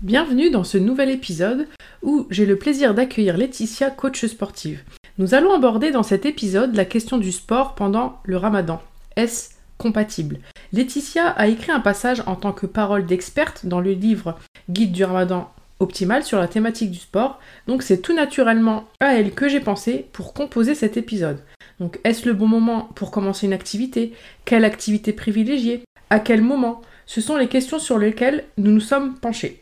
Bienvenue dans ce nouvel épisode où j'ai le plaisir d'accueillir Laetitia, coach sportive. Nous allons aborder dans cet épisode la question du sport pendant le ramadan. Est-ce compatible? Laetitia a écrit un passage en tant que parole d'experte dans le livre Guide du ramadan optimal sur la thématique du sport, donc c'est tout naturellement à elle que j'ai pensé pour composer cet épisode. Donc est-ce le bon moment pour commencer une activité? Quelle activité privilégier À quel moment? Ce sont les questions sur lesquelles nous nous sommes penchés.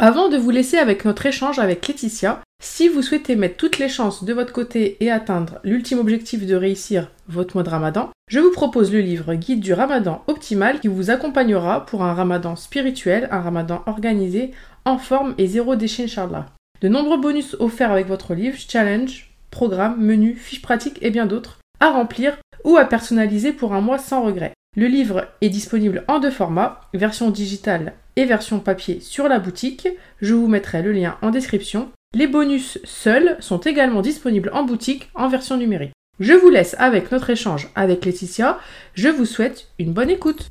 Avant de vous laisser avec notre échange avec Laetitia, si vous souhaitez mettre toutes les chances de votre côté et atteindre l'ultime objectif de réussir votre mois de ramadan, je vous propose le livre Guide du ramadan optimal qui vous accompagnera pour un ramadan spirituel, un ramadan organisé, en forme et zéro déchet Inch'Allah. De nombreux bonus offerts avec votre livre, challenge, programme, menu, fiches pratiques et bien d'autres à remplir ou à personnaliser pour un mois sans regret. Le livre est disponible en deux formats, version digitale et version papier sur la boutique. Je vous mettrai le lien en description. Les bonus seuls sont également disponibles en boutique en version numérique. Je vous laisse avec notre échange avec Laetitia. Je vous souhaite une bonne écoute.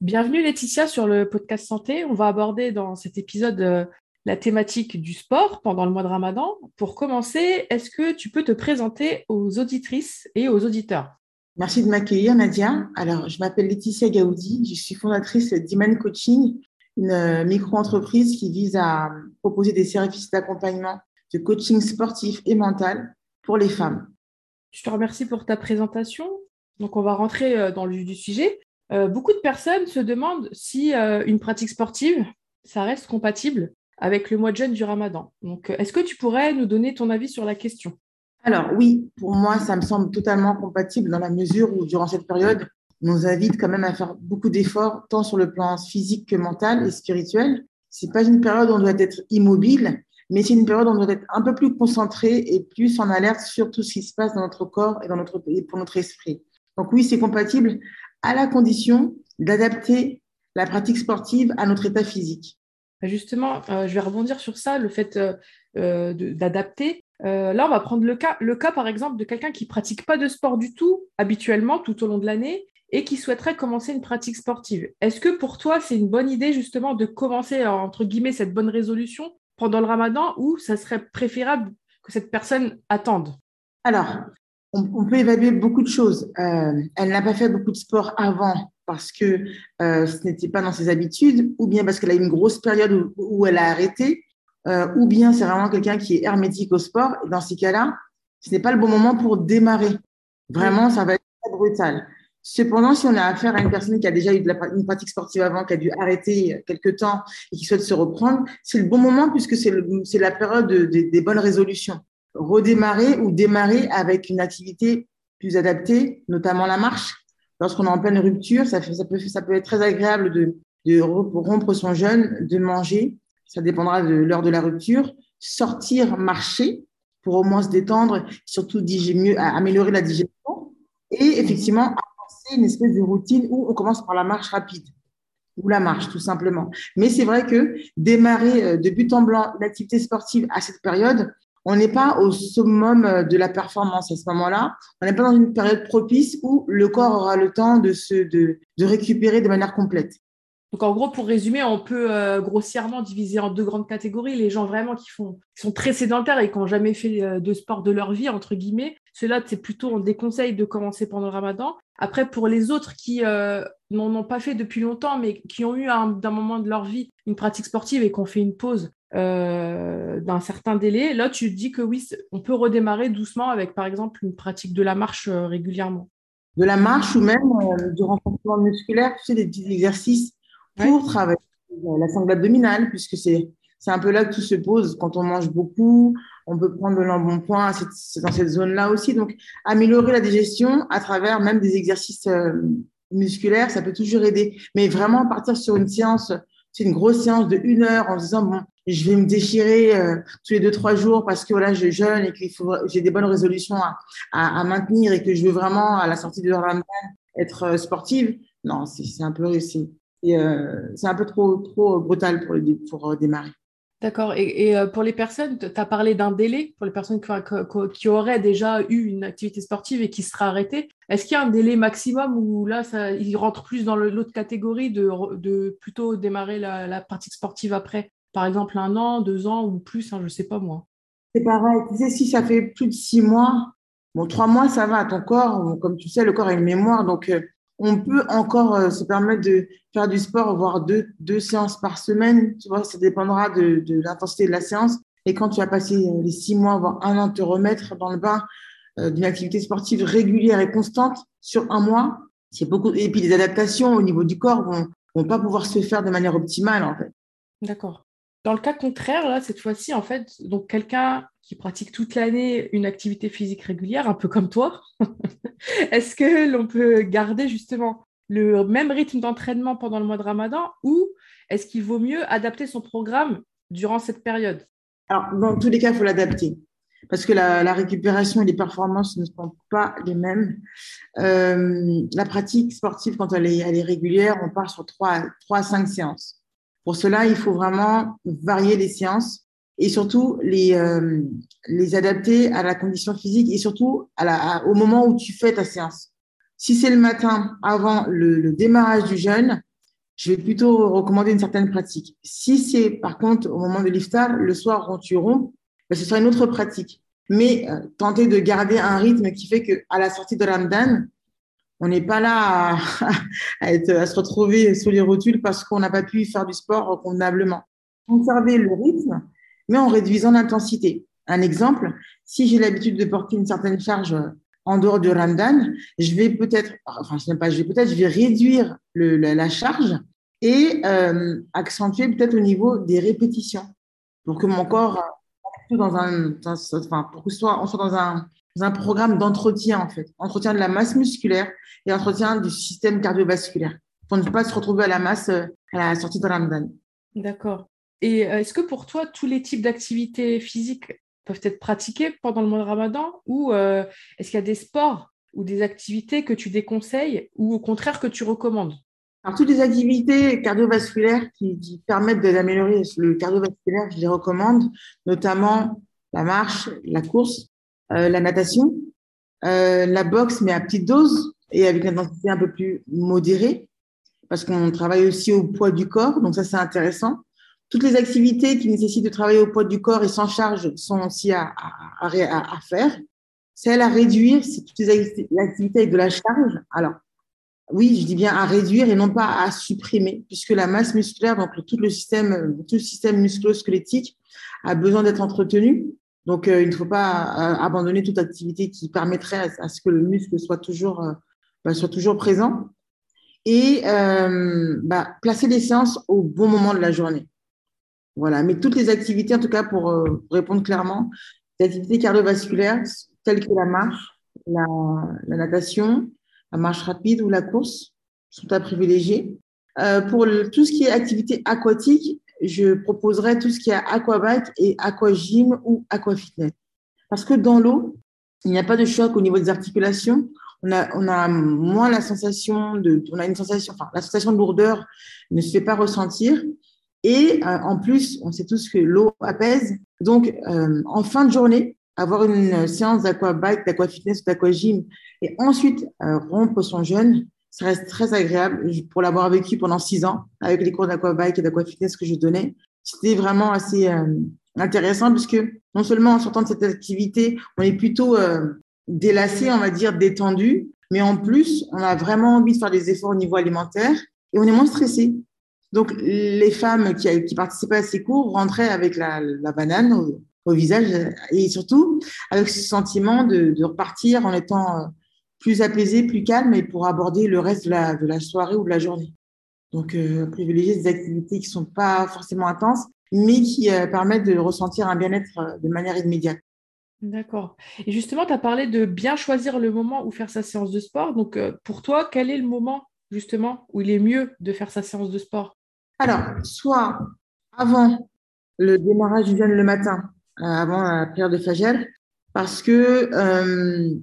Bienvenue Laetitia sur le podcast santé. On va aborder dans cet épisode euh, la thématique du sport pendant le mois de Ramadan. Pour commencer, est-ce que tu peux te présenter aux auditrices et aux auditeurs? Merci de m'accueillir, Nadia. Alors, je m'appelle Laetitia Gaudi. Je suis fondatrice d'Iman Coaching, une euh, micro-entreprise qui vise à proposer des services d'accompagnement de coaching sportif et mental pour les femmes. Je te remercie pour ta présentation. Donc, on va rentrer euh, dans le sujet. Euh, beaucoup de personnes se demandent si une pratique sportive, ça reste compatible avec le mois de jeûne du ramadan. Donc, est-ce que tu pourrais nous donner ton avis sur la question? Alors oui, pour moi, ça me semble totalement compatible dans la mesure où durant cette période, on nous invite quand même à faire beaucoup d'efforts, tant sur le plan physique que mental et spirituel. C'est pas une période où on doit être immobile, mais c'est une période où on doit être un peu plus concentré et plus en alerte sur tout ce qui se passe dans notre corps et dans notre et pour notre esprit. Donc oui, c'est compatible à la condition d'adapter la pratique sportive à notre état physique. Justement, euh, je vais rebondir sur ça, le fait euh, euh, d'adapter. Euh, là, on va prendre le cas, par exemple, de quelqu'un qui pratique pas de sport du tout habituellement tout au long de l'année et qui souhaiterait commencer une pratique sportive. Est-ce que pour toi, c'est une bonne idée justement de commencer, entre guillemets, cette bonne résolution pendant le ramadan ou ça serait préférable que cette personne attende? Alors, on, peut évaluer beaucoup de choses. Euh, elle n'a pas fait beaucoup de sport avant parce que euh, ce n'était pas dans ses habitudes ou bien parce qu'elle a eu une grosse période où elle a arrêté euh, ou bien c'est vraiment quelqu'un qui est hermétique au sport. Et dans ces cas-là, ce n'est pas le bon moment pour démarrer. Vraiment, ça va être très brutal. Cependant, si on a affaire à une personne qui a déjà eu de la, une pratique sportive avant, qui a dû arrêter quelque temps et qui souhaite se reprendre, c'est le bon moment puisque c'est la période des bonnes résolutions. Redémarrer ou démarrer avec une activité plus adaptée, notamment la marche. Lorsqu'on est en pleine rupture, ça, fait, ça, peut, ça peut être très agréable de, de rompre son jeûne, de manger ça dépendra de l'heure de la rupture, sortir, marcher pour au moins se détendre, surtout mieux, améliorer la digestion et effectivement avancer une espèce de routine où on commence par la marche rapide ou la marche tout simplement. Mais c'est vrai que démarrer euh, de but en blanc une activité sportive à cette période, on n'est pas au summum euh, de la performance à ce moment-là. On n'est pas dans une période propice où le corps aura le temps de se de, de récupérer de manière complète. Donc en gros, pour résumer, on peut euh, grossièrement diviser en deux grandes catégories. Les gens vraiment qui, sont très sédentaires et qui n'ont jamais fait euh, de sport de leur vie, entre guillemets. Ceux-là, c'est plutôt, on déconseille de commencer pendant le ramadan. Après, pour les autres qui euh, n'en ont pas fait depuis longtemps, mais qui ont eu d'un moment de leur vie une pratique sportive et qui ont fait une pause d'un certain délai, là, tu dis que oui, on peut redémarrer doucement avec, par exemple, une pratique de la marche régulièrement. De la marche ou même du renforcement musculaire, tu sais, des petits exercices pour travailler la sangle abdominale, puisque c'est un peu là que tout se pose. Quand on mange beaucoup, on peut prendre de l'embonpoint c'est dans cette zone-là aussi. Donc, améliorer la digestion à travers même des exercices euh, musculaires, ça peut toujours aider. Mais vraiment partir sur une séance c'est une grosse séance de une heure en disant, bon, je vais me déchirer euh, tous les deux, trois jours parce que voilà, je jeûne et faut, j'ai des bonnes résolutions à, à, à, maintenir et que je veux vraiment, à la sortie de Ramadan, être euh, sportive. Non, c'est un peu réussi. Euh, c'est un peu trop, trop brutal pour, pour euh, démarrer. D'accord. Et, euh, pour les personnes, tu as parlé d'un délai pour les personnes qui, auraient déjà eu une activité sportive et qui seraient arrêtées. Est-ce qu'il y a un délai maximum où là, ça, ils rentrent plus dans l'autre catégorie de, de, plutôt démarrer la, pratique sportive après? Par exemple, un an, deux ans ou plus, hein, je ne sais pas moi. C'est pareil. Tu sais, si ça fait plus de six mois, bon, trois mois, ça va. Ton corps, comme tu sais, le corps a une mémoire. Donc, on peut encore euh, se permettre de faire du sport, voire deux, deux séances par semaine. Tu vois, ça dépendra de, l'intensité de la séance. Et quand tu as passé euh, les six mois, voire un an, te remettre dans le bain euh, d'une activité sportive régulière et constante sur un mois, c'est beaucoup. Et puis les adaptations au niveau du corps vont, vont pas pouvoir se faire de manière optimale, en fait. D'accord. Dans le cas contraire, là, cette fois-ci, en fait, donc quelqu'un qui pratique toute l'année une activité physique régulière, un peu comme toi, est-ce que l'on peut garder justement le même rythme d'entraînement pendant le mois de Ramadan ou est-ce qu'il vaut mieux adapter son programme durant cette période? Alors, dans tous les cas, il faut l'adapter parce que la, récupération et les performances ne sont pas les mêmes. Euh, la pratique sportive, quand elle est, régulière, on part sur 3, 3 à 5 séances. Pour cela, il faut vraiment varier les séances et surtout les, euh, les adapter à la condition physique et surtout au moment où tu fais ta séance. Si c'est le matin avant le, démarrage du jeûne, je vais plutôt recommander une certaine pratique. Si c'est par contre au moment de l'iftar, le soir quand tu rompes, ben, ce sera une autre pratique. Mais euh, tenter de garder un rythme qui fait que à la sortie de Ramadan, on n'est pas là à, à, se retrouver sous les rotules parce qu'on n'a pas pu faire du sport convenablement. Conserver le rythme, mais en réduisant l'intensité. Un exemple, si j'ai l'habitude de porter une certaine charge en dehors du Ramadan, je vais peut-être, enfin, je sais pas, je vais peut-être, je vais réduire la, charge et euh, accentuer peut-être au niveau des répétitions pour que mon corps, que soit, dans un, programme d'entretien, en fait. Entretien de la masse musculaire et entretien du système cardiovasculaire pour ne pas se retrouver à la masse euh, à la sortie de Ramadan. D'accord. Et euh, est-ce que pour toi, tous les types d'activités physiques peuvent être pratiqués pendant le mois de Ramadan ou euh, est-ce qu'il y a des sports ou des activités que tu déconseilles ou au contraire que tu recommandes? Alors, toutes les activités cardiovasculaires qui, permettent d'améliorer le cardiovasculaire, je les recommande, notamment la marche, la course, euh, la natation, la boxe, mais à petite dose et avec une intensité un peu plus modérée, parce qu'on travaille aussi au poids du corps, donc ça c'est intéressant. Toutes les activités qui nécessitent de travailler au poids du corps et sans charge sont aussi à, à, faire. Celles à réduire, c'est toutes les activités avec de la charge. Alors, oui, je dis bien à réduire et non pas à supprimer, puisque la masse musculaire, donc tout le système, tout le système musculo-squelettique a besoin d'être entretenu. Donc, euh, il ne faut pas euh, abandonner toute activité qui permettrait à, ce que le muscle soit toujours, euh, bah, soit toujours présent. Et bah, placer les séances au bon moment de la journée. Voilà, mais toutes les activités, en tout cas pour répondre clairement, les activités cardiovasculaires telles que la marche, la, natation, la marche rapide ou la course sont à privilégier. pour tout ce qui est activité aquatique, je proposerais tout ce qui est aquabike et aquagym ou aquafitness. Parce que dans l'eau, il n'y a pas de choc au niveau des articulations. On a, on a moins la sensation de, on a une sensation, enfin, la sensation de lourdeur ne se fait pas ressentir. Et euh, en plus, on sait tous que l'eau apaise. Donc, euh, en fin de journée, avoir une séance d'aquabike, d'aquafitness, d'aquagym et ensuite euh, rompre son jeûne, ça reste très agréable pour l'avoir vécu pendant six ans avec les cours d'aquabike et d'aquafitness que je donnais. C'était vraiment assez intéressant puisque non seulement en sortant de cette activité, on est plutôt délassé, on va dire détendu, mais en plus, on a vraiment envie de faire des efforts au niveau alimentaire et on est moins stressé. Donc, les femmes qui, participaient à ces cours rentraient avec la, banane au, visage et surtout avec ce sentiment de, repartir en étant euh, plus apaisé, plus calme et pour aborder le reste de la, soirée ou de la journée. Donc, euh, privilégier des activités qui sont pas forcément intenses, mais qui euh, permettent de ressentir un bien-être de manière immédiate. D'accord. Et justement, tu as parlé de bien choisir le moment où faire sa séance de sport. Donc, pour toi, quel est le moment, justement, où il est mieux de faire sa séance de sport? Alors, soit avant le démarrage du jeûne le matin, euh, avant la prière de Fajr, parce que, euh,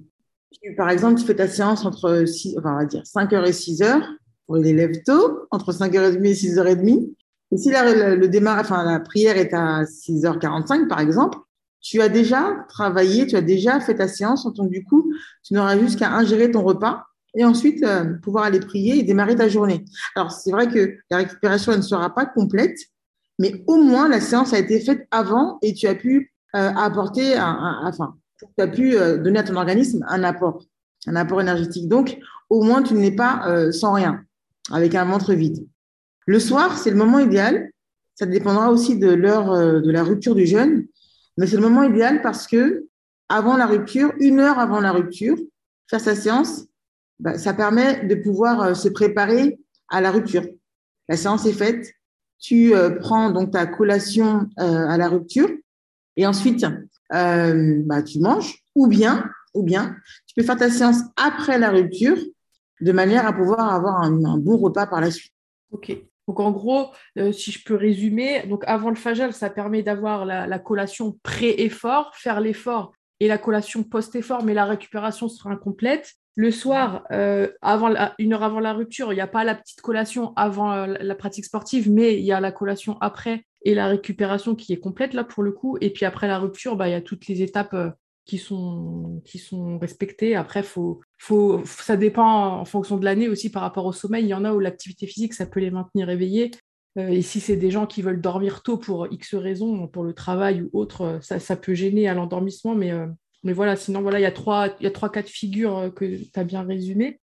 par exemple, tu fais ta séance entre 6, enfin, on va dire 5h et 6h pour les lève tôt, entre 5h30 et 6h30. Et si la, la prière est à 6h45, par exemple, tu as déjà travaillé, tu as déjà fait ta séance, donc du coup, tu n'auras juste qu'à ingérer ton repas et ensuite euh, pouvoir aller prier et démarrer ta journée. Alors, c'est vrai que la récupération ne sera pas complète, mais au moins la séance a été faite avant et tu as pu euh, apporter, enfin, tu as pu euh, donner à ton organisme un apport, un apport énergétique. Donc, au moins, tu n'es pas sans rien, avec un ventre vide. Le soir, c'est le moment idéal. Ça dépendra aussi de l'heure de la rupture du jeûne, mais c'est le moment idéal parce que avant la rupture, une heure avant la rupture, faire sa séance, bah, ça permet de pouvoir euh, se préparer à la rupture. La séance est faite, tu euh, prends donc ta collation euh, à la rupture et ensuite bah, tu manges ou bien, ou bien tu peux faire ta séance après la rupture de manière à pouvoir avoir un, bon repas par la suite. Ok. Donc en gros, si je peux résumer, avant le fajal, ça permet d'avoir la, collation pré-effort, faire l'effort et la collation post-effort, mais la récupération sera incomplète. Le soir, euh, une heure avant la rupture, il n'y a pas la petite collation avant euh, la pratique sportive, mais il y a la collation après et la récupération qui est complète là pour le coup. Et puis après la rupture, bah, il y a toutes les étapes euh, qui, sont, respectées. Après, ça dépend en fonction de l'année aussi par rapport au sommeil. Il y en a où l'activité physique, ça peut les maintenir éveillés. et si c'est des gens qui veulent dormir tôt pour X raisons, pour le travail ou autre, ça, ça peut gêner à l'endormissement, mais mais voilà, sinon, voilà, il y a trois, il y a trois cas de figure euh, que tu as bien résumé.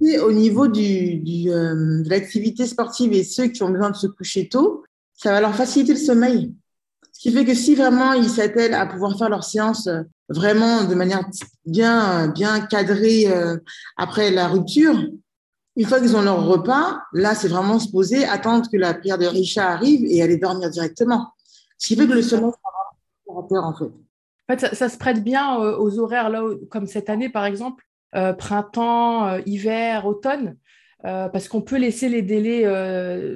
au niveau du, du euh, de l'activité sportive et ceux qui ont besoin de se coucher tôt, ça va leur faciliter le sommeil. Ce qui fait que si vraiment ils s'attellent à pouvoir faire leur séance euh, vraiment de manière bien, bien cadrée après la rupture, une fois qu'ils ont leur repas, là, c'est vraiment se poser, attendre que la prière de Richa arrive et aller dormir directement. Ce qui fait que le sommeil sera en fait. Fait, ça, se prête bien euh, aux horaires, là, comme cette année, par exemple, euh, printemps, euh, hiver, automne. Parce qu'on peut laisser les délais,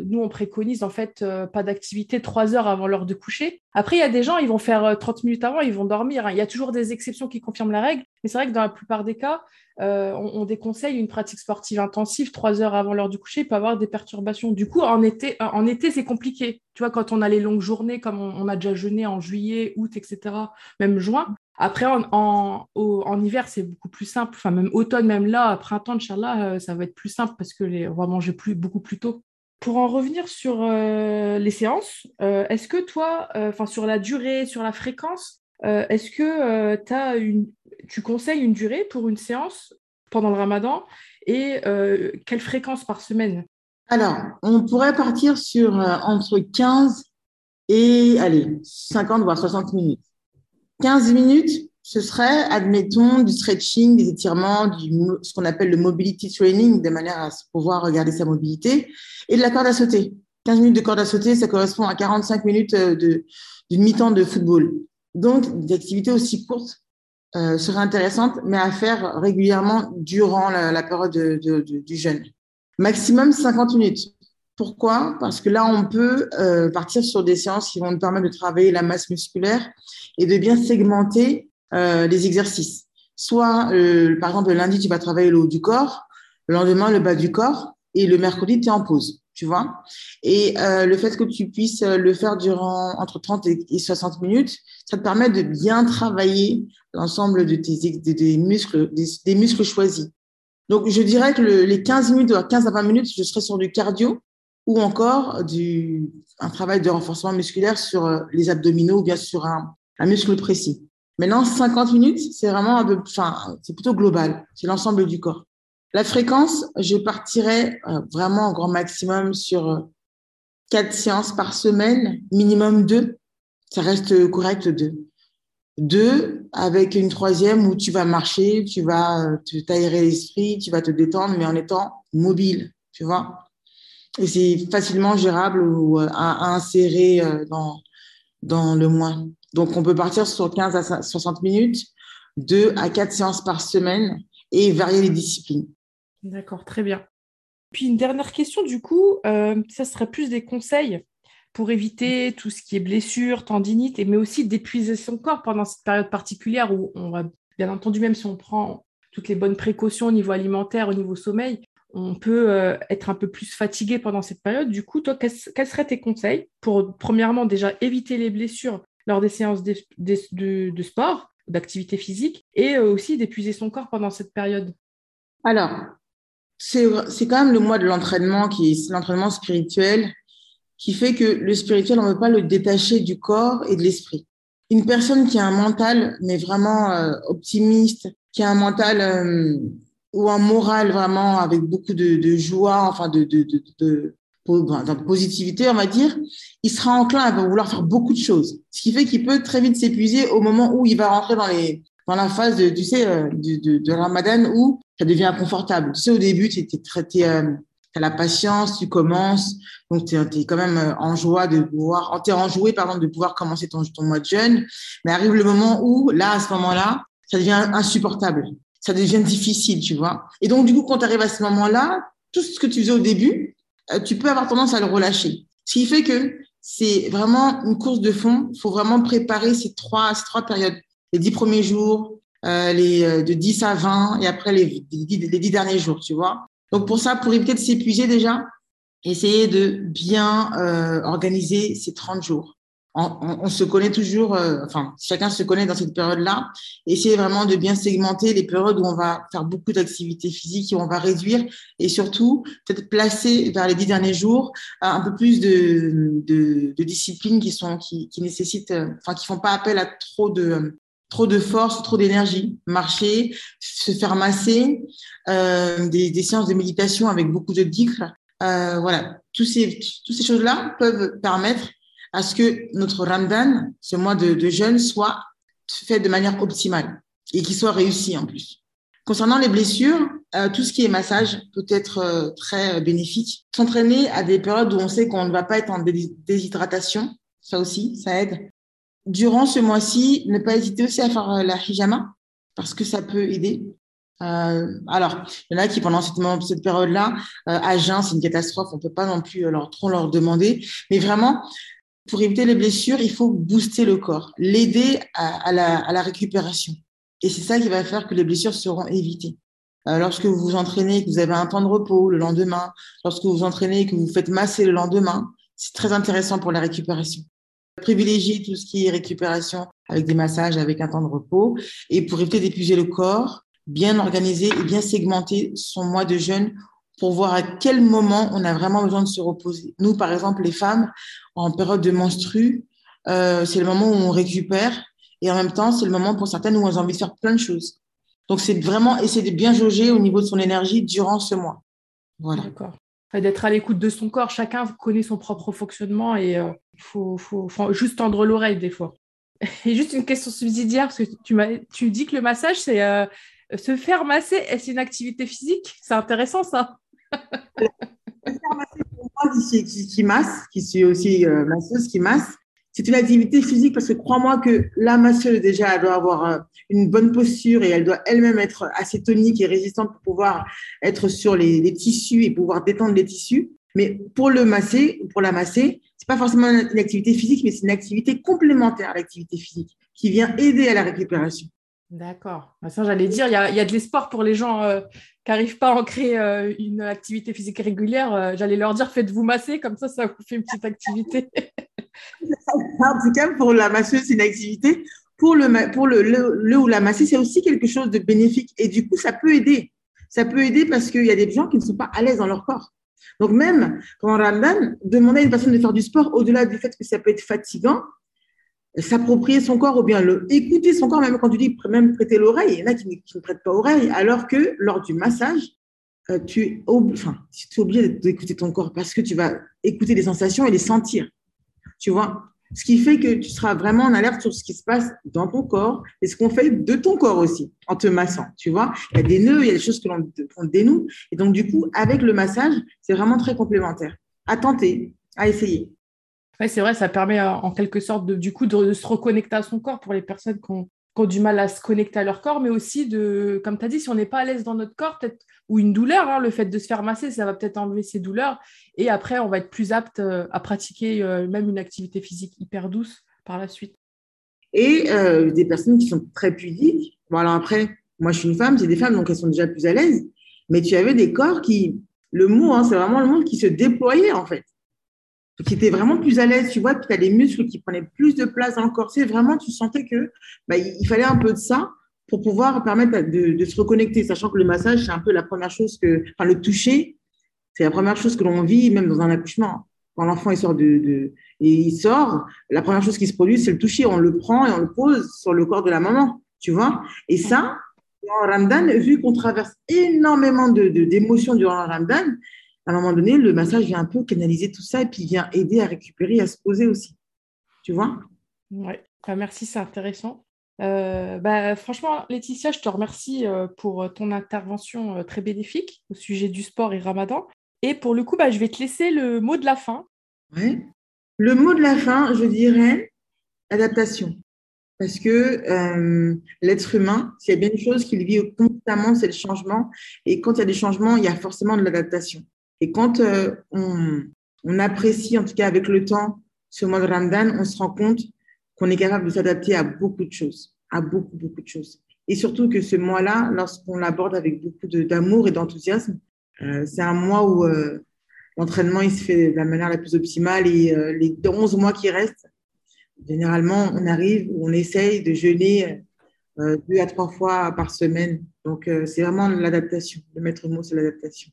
nous on préconise en fait pas d'activité trois heures avant l'heure de coucher. Après, il y a des gens, ils vont faire 30 minutes avant, ils vont dormir. Hein. Il y a toujours des exceptions qui confirment la règle, mais c'est vrai que dans la plupart des cas, euh, on, déconseille une pratique sportive intensive trois heures avant l'heure du coucher, il peut avoir des perturbations. Du coup, en été, en été c'est compliqué. Tu vois, quand on a les longues journées, comme on, a déjà jeûné en juillet, août, etc., même juin. Après, en, hiver, c'est beaucoup plus simple. Enfin, même automne, même là, printemps, Inch'Allah, euh, ça va être plus simple parce que les, on va manger plus, beaucoup plus tôt. Pour en revenir sur euh, les séances, est-ce que toi, enfin sur la durée, sur la fréquence, est-ce que tu as une, tu conseilles une durée pour une séance pendant le ramadan et euh, quelle fréquence par semaine? Alors, on pourrait partir sur euh, entre 15 et allez, 50 voire 60 minutes. 15 minutes, ce serait, admettons, du stretching, des étirements, ce qu'on appelle le mobility training, de manière à pouvoir regarder sa mobilité, et de la corde à sauter. 15 minutes de corde à sauter, ça correspond à 45 minutes euh, d'une mi-temps de football. Donc, des activités aussi courtes euh, serait intéressante, mais à faire régulièrement durant la, période du jeûne. Maximum 50 minutes. Pourquoi? Parce que là, on peut euh, partir sur des séances qui vont nous permettre de travailler la masse musculaire et de bien segmenter euh, les exercices. Soit, par exemple, le lundi, tu vas travailler le haut du corps, le lendemain, le bas du corps, et le mercredi, tu es en pause tu vois? Et euh, le fait que tu puisses euh, le faire durant entre 30 et 60 minutes, ça te permet de bien travailler l'ensemble de tes des muscles, des, muscles choisis. Donc, je dirais que les 15 minutes, 15 à 20 minutes, je serai sur du cardio ou encore du, un travail de renforcement musculaire sur euh, les abdominaux ou bien sur un, muscle précis. Maintenant, 50 minutes, c'est vraiment un peu, enfin, c'est plutôt global. C'est l'ensemble du corps. La fréquence, je partirais euh, vraiment au grand maximum sur euh, quatre séances par semaine, minimum deux. Ça reste correct deux. Deux avec une troisième où tu vas marcher, tu vas t'aérer l'esprit, tu vas te détendre, mais en étant mobile, tu vois. Et c'est facilement gérable ou à, insérer dans, dans le mois. Donc, on peut partir sur 15 à 60 minutes, deux à quatre séances par semaine et varier les disciplines. D'accord, très bien. Puis une dernière question, du coup, euh, ça serait plus des conseils pour éviter tout ce qui est blessure, tendinite, mais aussi d'épuiser son corps pendant cette période particulière où on va, bien entendu, même si on prend toutes les bonnes précautions au niveau alimentaire, au niveau sommeil, on peut euh, être un peu plus fatigué pendant cette période. Du coup, toi, quels seraient tes conseils pour, premièrement, déjà éviter les blessures lors des séances de, sport, d'activité physique, et euh, aussi d'épuiser son corps pendant cette période? Alors, c'est quand même le mois de l'entraînement qui l'entraînement spirituel qui fait que le spirituel, on ne veut pas le détacher du corps et de l'esprit. Une personne qui a un mental, mais vraiment euh, optimiste, qui a un mental ou un moral vraiment avec beaucoup de, de joie, enfin de, de, de, de, de positivité, on va dire, il sera enclin à vouloir faire beaucoup de choses. Ce qui fait qu'il peut très vite s'épuiser au moment où il va rentrer dans les dans la phase de, tu sais, euh, de, de, Ramadan où ça devient inconfortable. Tu sais, au début, tu traité, tu as la patience, tu commences, donc tu es, quand même euh, en joie de pouvoir, tu es enjoué pardon, de pouvoir commencer ton, ton mois de jeûne, mais arrive le moment où, là, à ce moment-là, ça devient insupportable, ça devient difficile, tu vois. Et donc, du coup, quand tu arrives à ce moment-là, tout ce que tu faisais au début, euh, tu peux avoir tendance à le relâcher. Ce qui fait que c'est vraiment une course de fond. Il faut vraiment préparer ces trois, ces trois périodes. Les dix premiers jours, euh, les, euh, de 10 à 20 et après les, les, les 10 derniers jours, tu vois. Donc pour ça, pour éviter de s'épuiser déjà, essayer de bien organiser ces 30 jours. On, on, on se connaît toujours, euh, enfin chacun se connaît dans cette période-là. Essayer vraiment de bien segmenter les périodes où on va faire beaucoup d'activités physiques et on va réduire et surtout peut-être placer vers les dix derniers jours euh, un peu plus de, de, de disciplines qui sont qui, qui nécessitent, euh, enfin qui font pas appel à trop de trop de force, trop d'énergie, marcher, se faire masser, euh, des, des, séances de méditation avec beaucoup de dhikr. Euh, voilà, ces, toutes ces choses-là peuvent permettre à ce que notre Ramadan, ce mois de, jeûne, soit fait de manière optimale et qu'il soit réussi en plus. Concernant les blessures, euh, tout ce qui est massage peut être euh, très bénéfique. S'entraîner à des périodes où on sait qu'on ne va pas être en déshydratation, ça aussi, ça aide durant ce mois-ci, ne pas hésiter aussi à faire euh, la hijama parce que ça peut aider. Euh, alors, il y en a qui pendant cette, période-là, euh, à jeun, c'est une catastrophe, on peut pas non plus leur, trop leur demander. Mais vraiment, pour éviter les blessures, il faut booster le corps, l'aider à, la, à, la, récupération. Et c'est ça qui va faire que les blessures seront évitées. Euh, lorsque vous vous entraînez, que vous avez un temps de repos le lendemain, lorsque vous vous entraînez, que vous faites masser le lendemain, c'est très intéressant pour la récupération privilégier tout ce qui est récupération avec des massages, avec un temps de repos. Et pour éviter d'épuiser le corps, bien organiser et bien segmenter son mois de jeûne pour voir à quel moment on a vraiment besoin de se reposer. Nous, par exemple, les femmes, en période de menstru, euh, c'est le moment où on récupère et en même temps, c'est le moment pour certaines où on a envie de faire plein de choses. Donc, c'est vraiment essayer de bien jauger au niveau de son énergie durant ce mois. Voilà. D'accord d'être à l'écoute de son corps. Chacun connaît son propre fonctionnement et il euh, faut, faut, faut, juste tendre l'oreille des fois. Et juste une question subsidiaire, parce que tu, tu dis que le massage, c'est euh, se faire masser, est-ce une activité physique? C'est intéressant ça. se faire masser pour moi qui, masse, qui suis aussi euh, masseuse, qui masse, c'est une activité physique parce que crois-moi que la masseuse, déjà, elle doit avoir euh, une bonne posture et elle doit elle-même être assez tonique et résistante pour pouvoir être sur les, les, tissus et pouvoir détendre les tissus. Mais pour le masser, pour la masser, c'est pas forcément une activité physique, mais c'est une activité complémentaire à l'activité physique qui vient aider à la récupération. D'accord. Bah, ça, j'allais dire, il y a, de l'espoir pour les gens euh, qui n'arrivent pas à en créer euh, une activité physique régulière. Euh, j'allais leur dire, faites-vous masser, comme ça, ça vous fait une petite activité. en tout cas, pour la masseuse, c'est une activité. Pour le, pour le, le, ou la masser, c'est aussi quelque chose de bénéfique. Et du coup, ça peut aider. Ça peut aider parce qu'il y a des gens qui ne sont pas à l'aise dans leur corps. Donc, même pendant Ramadan, demander à une personne de faire du sport, au-delà du fait que ça peut être fatigant, s'approprier son corps ou bien le écouter son corps, même quand tu dis même prêter l'oreille, il y en a qui, ne prêtent pas l'oreille, alors que lors du massage, euh, tu, enfin, tu es obligé d'écouter ton corps parce que tu vas écouter les sensations et les sentir. Tu vois? Ce qui fait que tu seras vraiment en alerte sur ce qui se passe dans ton corps et ce qu'on fait de ton corps aussi en te massant. Tu vois? Il y a des nœuds, il y a des choses que l'on dénoue. Et donc, du coup, avec le massage, c'est vraiment très complémentaire. À tenter, à essayer c'est vrai, ça permet euh, en quelque sorte de, du coup de, se reconnecter à son corps pour les personnes qui ont, du mal à se connecter à leur corps, mais aussi de, comme tu as dit, si on n'est pas à l'aise dans notre corps, peut-être, ou une douleur, hein, le fait de se faire masser, ça va peut-être enlever ces douleurs. Et après, on va être plus apte euh, à pratiquer euh, même une activité physique hyper douce par la suite. Et des personnes qui sont très pudiques. Bon, alors après, moi, je suis une femme, c'est des femmes, donc elles sont déjà plus à l'aise. Mais tu avais des corps qui, le mot, hein, c'est vraiment le monde qui se déployait, en fait qui était vraiment plus à l'aise, tu vois, puis tu as les muscles qui prenaient plus de place dans le corset. Vraiment, tu sentais que bah, il fallait un peu de ça pour pouvoir permettre de, de, se reconnecter, sachant que le massage, c'est un peu la première chose que, enfin, le toucher, c'est la première chose que l'on vit, même dans un accouchement. Quand l'enfant sort de, de, il sort, la première chose qui se produit, c'est le toucher. On le prend et on le pose sur le corps de la maman, tu vois. Et ça, en Ramadan, vu qu'on traverse énormément de, d'émotions durant le Ramadan, à un moment donné, le massage vient un peu canaliser tout ça et puis vient aider à récupérer à se poser aussi. Tu vois? Oui, merci, c'est intéressant. Euh, bah, franchement, Laetitia, je te remercie euh, pour ton intervention euh, très bénéfique au sujet du sport et Ramadan. Et pour le coup, bah, je vais te laisser le mot de la fin. Le mot de la fin, je dirais adaptation. Parce que l'être humain, s'il y a bien une chose qu'il vit constamment, c'est le changement. Et quand il y a des changements, il y a forcément de l'adaptation. Et quand euh, on, apprécie, en tout cas avec le temps, ce mois de Ramadan, on se rend compte qu'on est capable de s'adapter à beaucoup de choses, à beaucoup, beaucoup de choses. Et surtout que ce mois-là, lorsqu'on l'aborde avec beaucoup d'amour et d'enthousiasme, euh, c'est un mois où euh, l'entraînement se fait de la manière la plus optimale et les 11 mois qui restent, généralement, on arrive, on essaye de jeûner deux à trois fois par semaine. Donc, c'est vraiment l'adaptation. Le maître mot, c'est l'adaptation.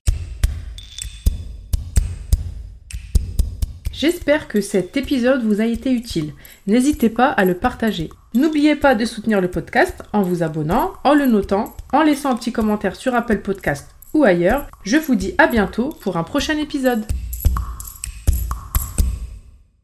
J'espère que cet épisode vous a été utile. N'hésitez pas à le partager. N'oubliez pas de soutenir le podcast en vous abonnant, en le notant, en laissant un petit commentaire sur Apple Podcast ou ailleurs. Je vous dis à bientôt pour un prochain épisode.